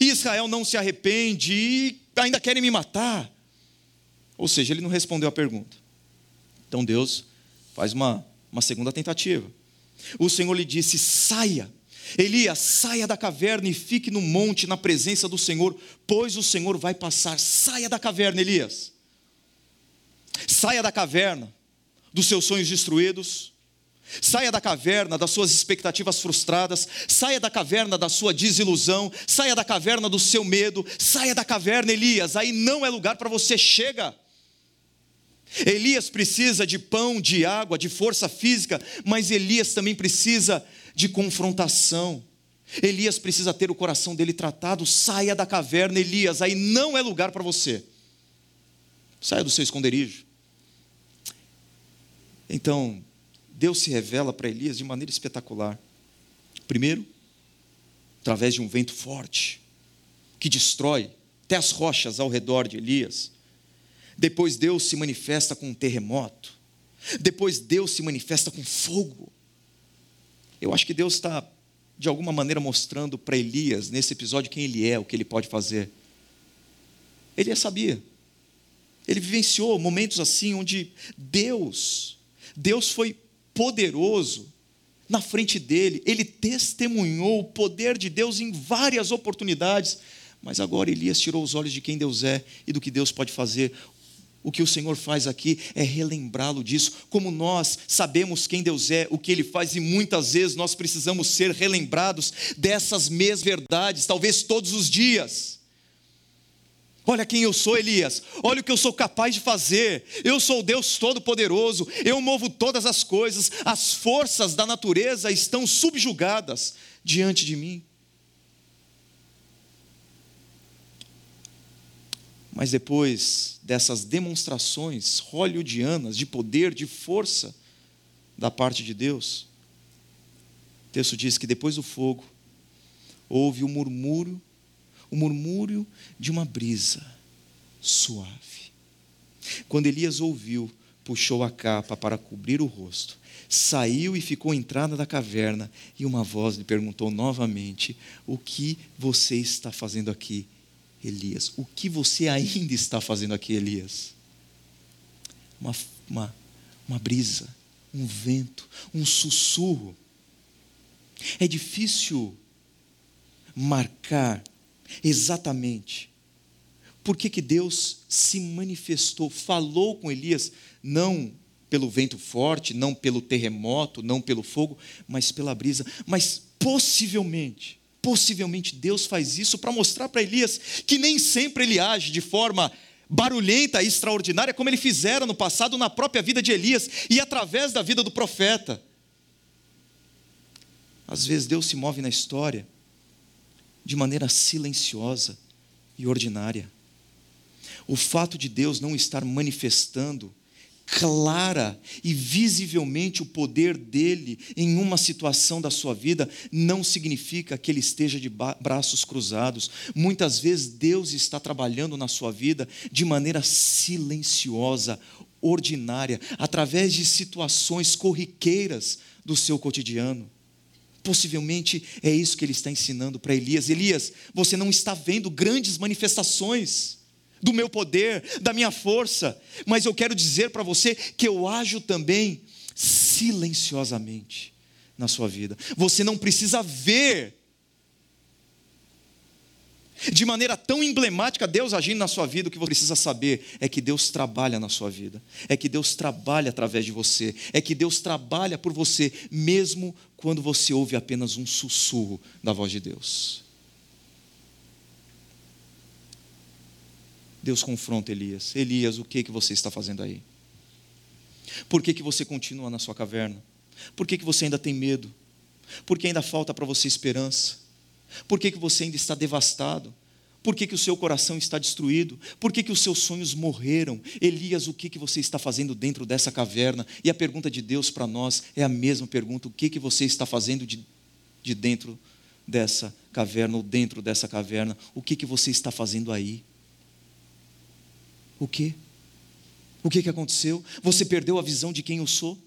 S1: e Israel não se arrepende e ainda querem me matar. Ou seja, ele não respondeu a pergunta. Então Deus faz uma, uma segunda tentativa. O Senhor lhe disse: saia Elias, saia da caverna e fique no monte na presença do Senhor, pois o Senhor vai passar. Saia da caverna, Elias. Saia da caverna dos seus sonhos destruídos. Saia da caverna das suas expectativas frustradas, saia da caverna da sua desilusão, saia da caverna do seu medo, saia da caverna, Elias, aí não é lugar para você, chega. Elias precisa de pão, de água, de força física, mas Elias também precisa de confrontação. Elias precisa ter o coração dele tratado. Saia da caverna, Elias, aí não é lugar para você. Saia do seu esconderijo. Então, Deus se revela para Elias de maneira espetacular. Primeiro, através de um vento forte, que destrói até as rochas ao redor de Elias. Depois, Deus se manifesta com um terremoto. Depois, Deus se manifesta com fogo. Eu acho que Deus está, de alguma maneira, mostrando para Elias, nesse episódio, quem ele é, o que ele pode fazer. Elias sabia. Ele vivenciou momentos assim, onde Deus, Deus foi poderoso na frente dele, ele testemunhou o poder de Deus em várias oportunidades, mas agora Elias tirou os olhos de quem Deus é e do que Deus pode fazer. O que o Senhor faz aqui é relembrá-lo disso, como nós sabemos quem Deus é, o que Ele faz, e muitas vezes nós precisamos ser relembrados dessas mesmas verdades, talvez todos os dias. Olha quem eu sou, Elias. Olha o que eu sou capaz de fazer. Eu sou o Deus Todo-Poderoso. Eu movo todas as coisas. As forças da natureza estão subjugadas diante de mim. Mas depois dessas demonstrações hollywoodianas de poder, de força da parte de Deus, o texto diz que depois do fogo houve o murmúrio, o murmúrio de uma brisa suave. Quando Elias ouviu, puxou a capa para cobrir o rosto, saiu e ficou entrada da caverna, e uma voz lhe perguntou novamente: O que você está fazendo aqui, Elias, o que você ainda está fazendo aqui, Elias? Uma, uma, uma brisa, um vento, um sussurro. É difícil marcar exatamente por que, que Deus se manifestou, falou com Elias, não pelo vento forte, não pelo terremoto, não pelo fogo, mas pela brisa. Mas possivelmente, possivelmente Deus faz isso para mostrar para Elias que nem sempre ele age de forma barulhenta e extraordinária, como ele fizera no passado na própria vida de Elias e através da vida do profeta. Às vezes Deus se move na história de maneira silenciosa e ordinária. O fato de Deus não estar manifestando clara e visivelmente o poder dele em uma situação da sua vida não significa que ele esteja de braços cruzados. Muitas vezes Deus está trabalhando na sua vida de maneira silenciosa, ordinária, através de situações corriqueiras do seu cotidiano. Possivelmente é isso que ele está ensinando para Elias. Elias, você não está vendo grandes manifestações do meu poder, da minha força, mas eu quero dizer para você que eu ajo também silenciosamente na sua vida. Você não precisa ver de maneira tão emblemática Deus agindo na sua vida, o que você precisa saber é que Deus trabalha na sua vida, é que Deus trabalha através de você, é que Deus trabalha por você, mesmo quando você ouve apenas um sussurro da voz de Deus. Deus confronta Elias: Elias, o que, que você está fazendo aí? Por que, que você continua na sua caverna? Por que, que você ainda tem medo? Por que ainda falta para você esperança? Por que, que você ainda está devastado? Por que, que o seu coração está destruído? Por que, que os seus sonhos morreram? Elias, o que, que você está fazendo dentro dessa caverna? E a pergunta de Deus para nós é a mesma pergunta: o que, que você está fazendo de, de dentro dessa caverna ou dentro dessa caverna? O que, que você está fazendo aí? O quê? O que, que aconteceu? Você perdeu a visão de quem eu sou?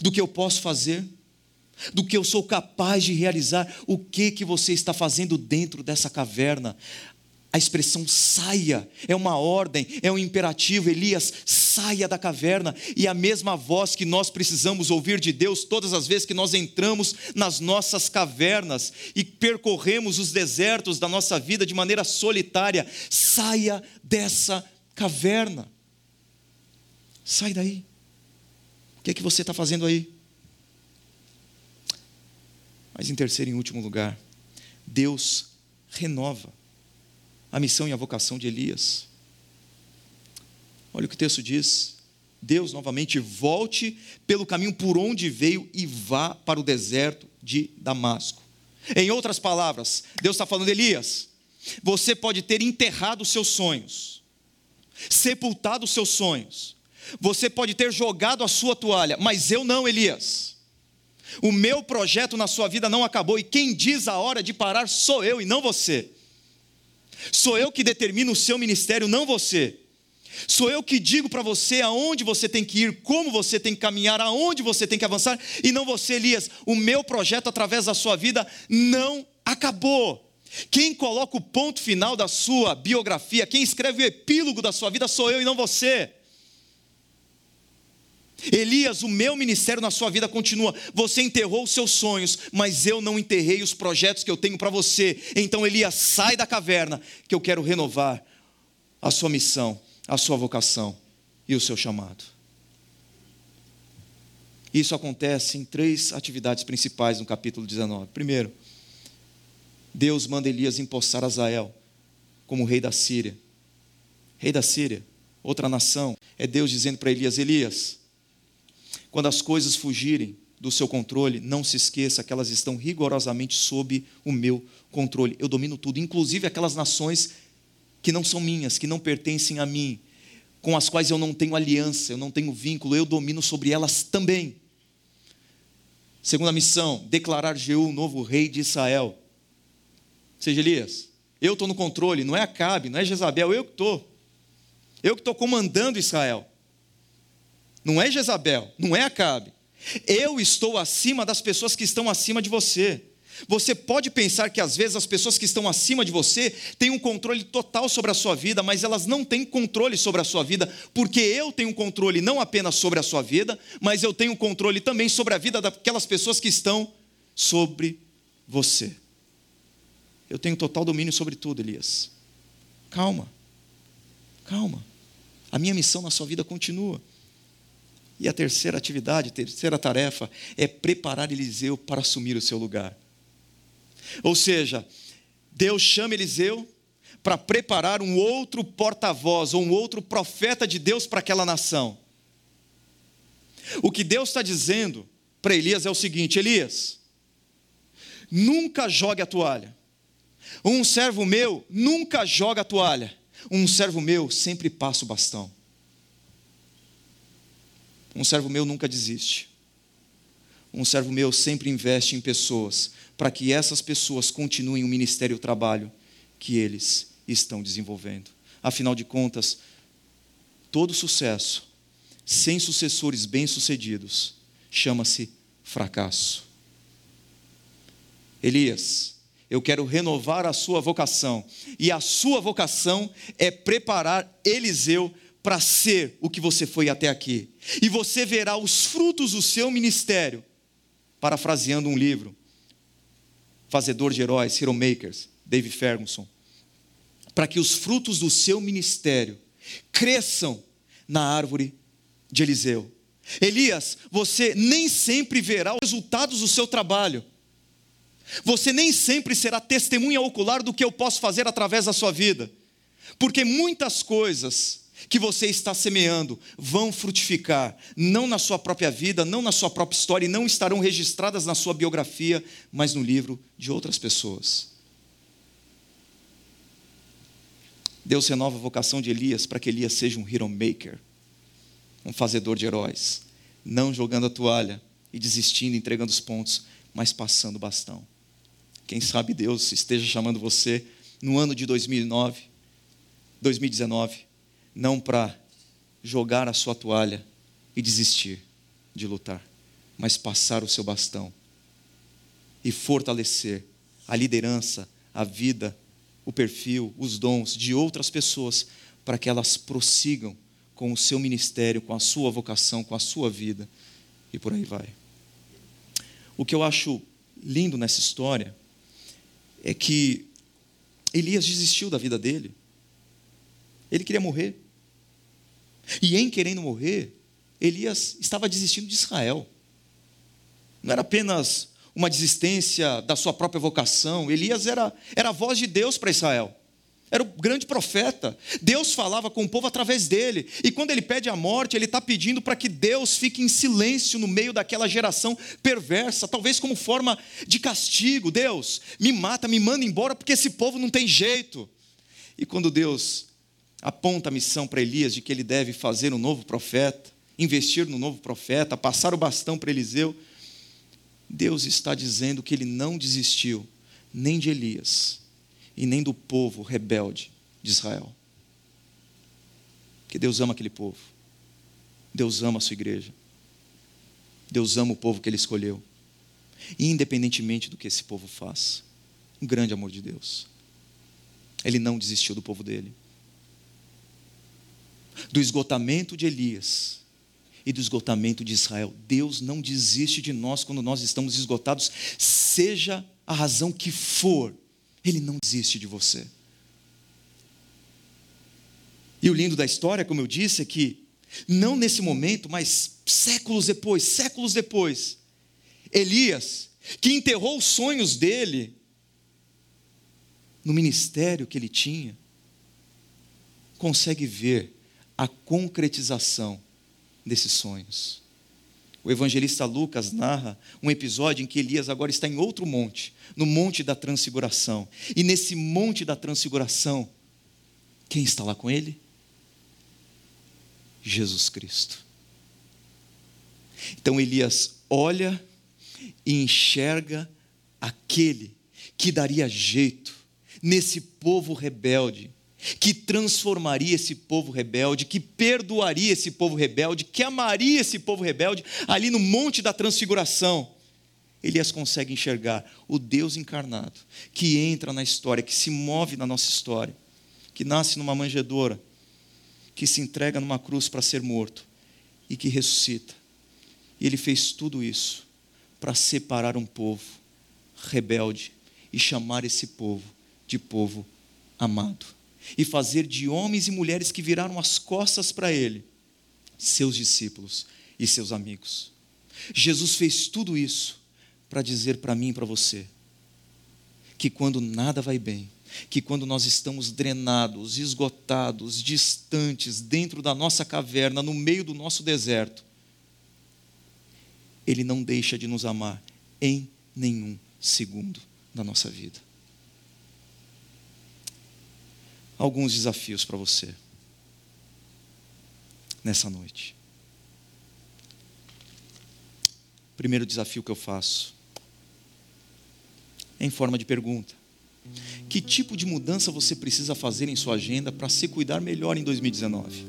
S1: Do que eu posso fazer? Do que eu sou capaz de realizar? O que que você está fazendo dentro dessa caverna? A expressão saia é uma ordem, é um imperativo. Elias, saia da caverna. E a mesma voz que nós precisamos ouvir de Deus todas as vezes que nós entramos nas nossas cavernas e percorremos os desertos da nossa vida de maneira solitária. Saia dessa caverna. Sai daí. O que é que você está fazendo aí? Mas em terceiro e último lugar, Deus renova a missão e a vocação de Elias. Olha o que o texto diz. Deus novamente volte pelo caminho por onde veio e vá para o deserto de Damasco. Em outras palavras, Deus está falando, Elias, você pode ter enterrado os seus sonhos, sepultado os seus sonhos, você pode ter jogado a sua toalha, mas eu não, Elias. O meu projeto na sua vida não acabou, e quem diz a hora de parar sou eu e não você. Sou eu que determino o seu ministério, não você. Sou eu que digo para você aonde você tem que ir, como você tem que caminhar, aonde você tem que avançar, e não você, Elias. O meu projeto através da sua vida não acabou. Quem coloca o ponto final da sua biografia, quem escreve o epílogo da sua vida sou eu e não você. Elias, o meu ministério na sua vida continua. Você enterrou os seus sonhos, mas eu não enterrei os projetos que eu tenho para você. Então, Elias, sai da caverna, que eu quero renovar a sua missão, a sua vocação e o seu chamado. Isso acontece em três atividades principais no capítulo 19. Primeiro, Deus manda Elias empossar Azael como rei da Síria. Rei da Síria, outra nação. É Deus dizendo para Elias: Elias, quando as coisas fugirem do seu controle, não se esqueça que elas estão rigorosamente sob o meu controle. Eu domino tudo, inclusive aquelas nações que não são minhas, que não pertencem a mim, com as quais eu não tenho aliança, eu não tenho vínculo, eu domino sobre elas também. Segunda missão, declarar Jeú novo rei de Israel. Seja Elias, eu estou no controle, não é Acabe, não é Jezabel, eu que estou. Eu que estou comandando Israel não é Jezabel, não é Acabe. Eu estou acima das pessoas que estão acima de você. Você pode pensar que às vezes as pessoas que estão acima de você têm um controle total sobre a sua vida, mas elas não têm controle sobre a sua vida, porque eu tenho controle não apenas sobre a sua vida, mas eu tenho controle também sobre a vida daquelas pessoas que estão sobre você. Eu tenho total domínio sobre tudo, Elias. Calma, calma. A minha missão na sua vida continua. E a terceira atividade, a terceira tarefa é preparar Eliseu para assumir o seu lugar. Ou seja, Deus chama Eliseu para preparar um outro porta-voz ou um outro profeta de Deus para aquela nação. O que Deus está dizendo para Elias é o seguinte: Elias, nunca jogue a toalha. Um servo meu nunca joga a toalha. Um servo meu sempre passa o bastão. Um servo meu nunca desiste. Um servo meu sempre investe em pessoas, para que essas pessoas continuem o ministério e o trabalho que eles estão desenvolvendo. Afinal de contas, todo sucesso, sem sucessores bem-sucedidos, chama-se fracasso. Elias, eu quero renovar a sua vocação, e a sua vocação é preparar Eliseu para ser o que você foi até aqui. E você verá os frutos do seu ministério, parafraseando um livro, Fazedor de Heróis, Hero Makers, Dave Ferguson, para que os frutos do seu ministério cresçam na árvore de Eliseu. Elias, você nem sempre verá os resultados do seu trabalho. Você nem sempre será testemunha ocular do que eu posso fazer através da sua vida. Porque muitas coisas que você está semeando vão frutificar, não na sua própria vida, não na sua própria história, e não estarão registradas na sua biografia, mas no livro de outras pessoas. Deus renova a vocação de Elias para que Elias seja um hero maker, um fazedor de heróis, não jogando a toalha e desistindo, entregando os pontos, mas passando o bastão. Quem sabe Deus esteja chamando você no ano de 2009, 2019 não para jogar a sua toalha e desistir de lutar, mas passar o seu bastão e fortalecer a liderança, a vida, o perfil, os dons de outras pessoas para que elas prossigam com o seu ministério, com a sua vocação, com a sua vida e por aí vai. O que eu acho lindo nessa história é que Elias desistiu da vida dele. Ele queria morrer. E em querendo morrer, Elias estava desistindo de Israel. Não era apenas uma desistência da sua própria vocação, Elias era, era a voz de Deus para Israel. Era o grande profeta. Deus falava com o povo através dele. E quando ele pede a morte, ele está pedindo para que Deus fique em silêncio no meio daquela geração perversa, talvez como forma de castigo. Deus, me mata, me manda embora, porque esse povo não tem jeito. E quando Deus aponta a missão para Elias de que ele deve fazer um novo profeta, investir no novo profeta, passar o bastão para Eliseu. Deus está dizendo que ele não desistiu nem de Elias e nem do povo rebelde de Israel. Que Deus ama aquele povo. Deus ama a sua igreja. Deus ama o povo que ele escolheu. independentemente do que esse povo faz. Um grande amor de Deus. Ele não desistiu do povo dele do esgotamento de Elias e do esgotamento de Israel. Deus não desiste de nós quando nós estamos esgotados, seja a razão que for, Ele não desiste de você. E o lindo da história, como eu disse, é que, não nesse momento, mas séculos depois, séculos depois, Elias, que enterrou os sonhos dele no ministério que ele tinha, consegue ver a concretização desses sonhos. O evangelista Lucas narra um episódio em que Elias agora está em outro monte, no Monte da Transfiguração. E nesse Monte da Transfiguração, quem está lá com ele? Jesus Cristo. Então Elias olha e enxerga aquele que daria jeito nesse povo rebelde, que transformaria esse povo rebelde, que perdoaria esse povo rebelde, que amaria esse povo rebelde ali no Monte da Transfiguração. Elias consegue enxergar o Deus encarnado, que entra na história, que se move na nossa história, que nasce numa manjedoura, que se entrega numa cruz para ser morto e que ressuscita. E ele fez tudo isso para separar um povo rebelde e chamar esse povo de povo amado. E fazer de homens e mulheres que viraram as costas para ele seus discípulos e seus amigos. Jesus fez tudo isso para dizer para mim e para você que quando nada vai bem, que quando nós estamos drenados, esgotados, distantes, dentro da nossa caverna, no meio do nosso deserto, Ele não deixa de nos amar em nenhum segundo da nossa vida. Alguns desafios para você nessa noite. Primeiro desafio que eu faço é em forma de pergunta. Que tipo de mudança você precisa fazer em sua agenda para se cuidar melhor em 2019?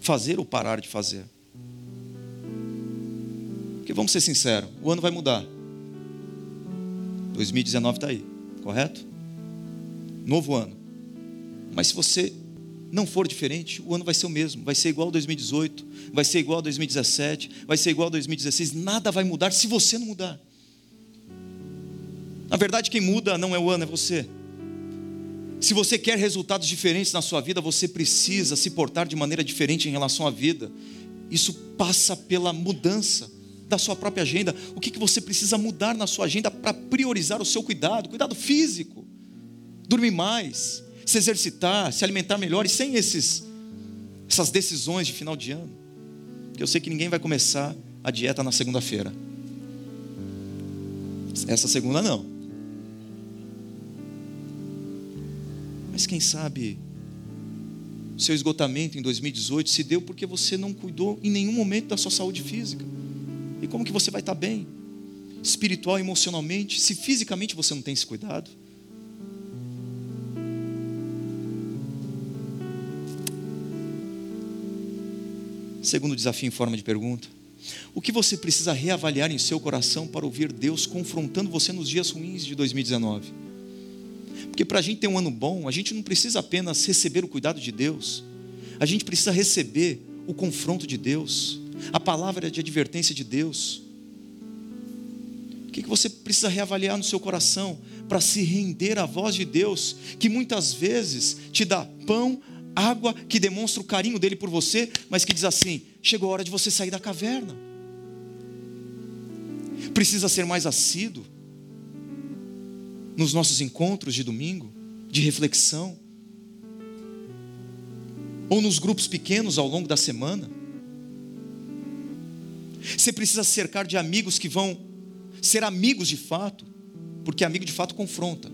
S1: Fazer ou parar de fazer? Porque vamos ser sinceros, o ano vai mudar. 2019 está aí, correto? Novo ano. Mas se você não for diferente, o ano vai ser o mesmo, vai ser igual a 2018, vai ser igual a 2017, vai ser igual a 2016, nada vai mudar se você não mudar. Na verdade, quem muda não é o ano, é você. Se você quer resultados diferentes na sua vida, você precisa se portar de maneira diferente em relação à vida. Isso passa pela mudança da sua própria agenda. O que, que você precisa mudar na sua agenda para priorizar o seu cuidado? Cuidado físico, dormir mais, se exercitar, se alimentar melhor e sem esses, essas decisões de final de ano. Eu sei que ninguém vai começar a dieta na segunda-feira. Essa segunda não. Mas quem sabe o seu esgotamento em 2018 se deu porque você não cuidou em nenhum momento da sua saúde física. E como que você vai estar bem? Espiritual, emocionalmente, se fisicamente você não tem esse cuidado? Segundo desafio em forma de pergunta. O que você precisa reavaliar em seu coração para ouvir Deus confrontando você nos dias ruins de 2019? Porque para a gente ter um ano bom, a gente não precisa apenas receber o cuidado de Deus, a gente precisa receber o confronto de Deus, a palavra de advertência de Deus. O que você precisa reavaliar no seu coração para se render à voz de Deus, que muitas vezes te dá pão, água, que demonstra o carinho dele por você, mas que diz assim: chegou a hora de você sair da caverna. Precisa ser mais assíduo nos nossos encontros de domingo, de reflexão, ou nos grupos pequenos ao longo da semana. Você precisa cercar de amigos que vão ser amigos de fato, porque amigo de fato confronta.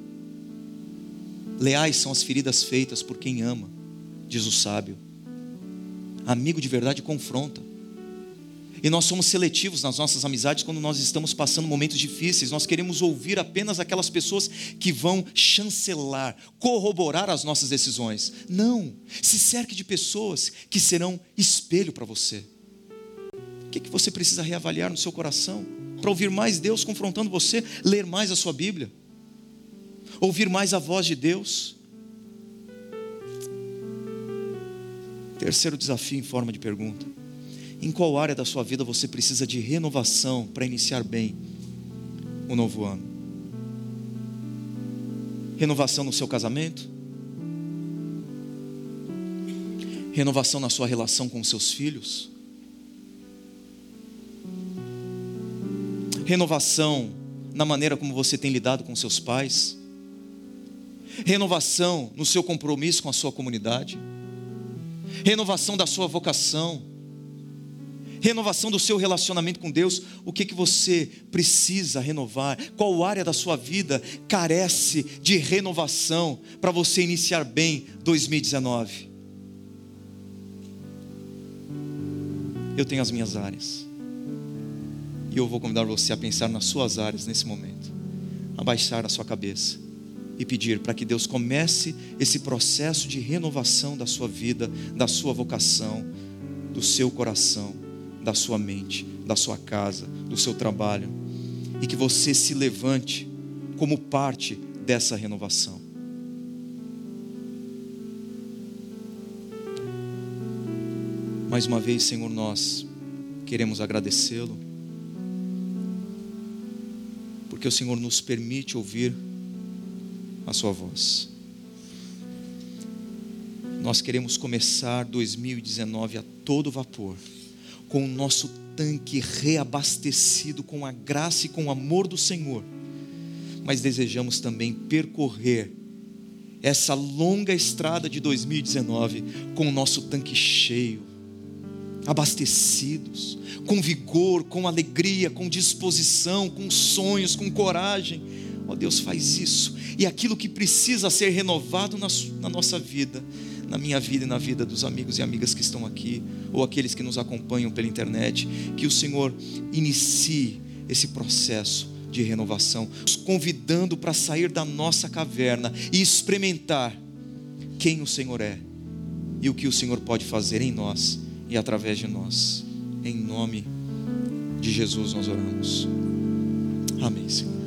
S1: Leais são as feridas feitas por quem ama, diz o sábio. Amigo de verdade confronta. E nós somos seletivos nas nossas amizades quando nós estamos passando momentos difíceis. Nós queremos ouvir apenas aquelas pessoas que vão chancelar, corroborar as nossas decisões. Não. Se cerque de pessoas que serão espelho para você. O que, que você precisa reavaliar no seu coração? Para ouvir mais Deus confrontando você, ler mais a sua Bíblia, ouvir mais a voz de Deus. Terceiro desafio em forma de pergunta em qual área da sua vida você precisa de renovação para iniciar bem o novo ano? Renovação no seu casamento? Renovação na sua relação com seus filhos? Renovação na maneira como você tem lidado com seus pais? Renovação no seu compromisso com a sua comunidade? Renovação da sua vocação? renovação do seu relacionamento com Deus, o que, que você precisa renovar, qual área da sua vida carece de renovação para você iniciar bem 2019. Eu tenho as minhas áreas, e eu vou convidar você a pensar nas suas áreas nesse momento, abaixar a sua cabeça e pedir para que Deus comece esse processo de renovação da sua vida, da sua vocação, do seu coração da sua mente, da sua casa, do seu trabalho, e que você se levante como parte dessa renovação. Mais uma vez, Senhor, nós queremos agradecê-lo, porque o Senhor nos permite ouvir a Sua voz. Nós queremos começar 2019 a todo vapor, com o nosso tanque reabastecido com a graça e com o amor do Senhor, mas desejamos também percorrer essa longa estrada de 2019 com o nosso tanque cheio, abastecidos, com vigor, com alegria, com disposição, com sonhos, com coragem. Ó oh, Deus, faz isso. E aquilo que precisa ser renovado na, na nossa vida, na minha vida e na vida dos amigos e amigas que estão aqui, ou aqueles que nos acompanham pela internet, que o Senhor inicie esse processo de renovação, nos convidando para sair da nossa caverna e experimentar quem o Senhor é e o que o Senhor pode fazer em nós e através de nós. Em nome de Jesus nós oramos. Amém, Senhor.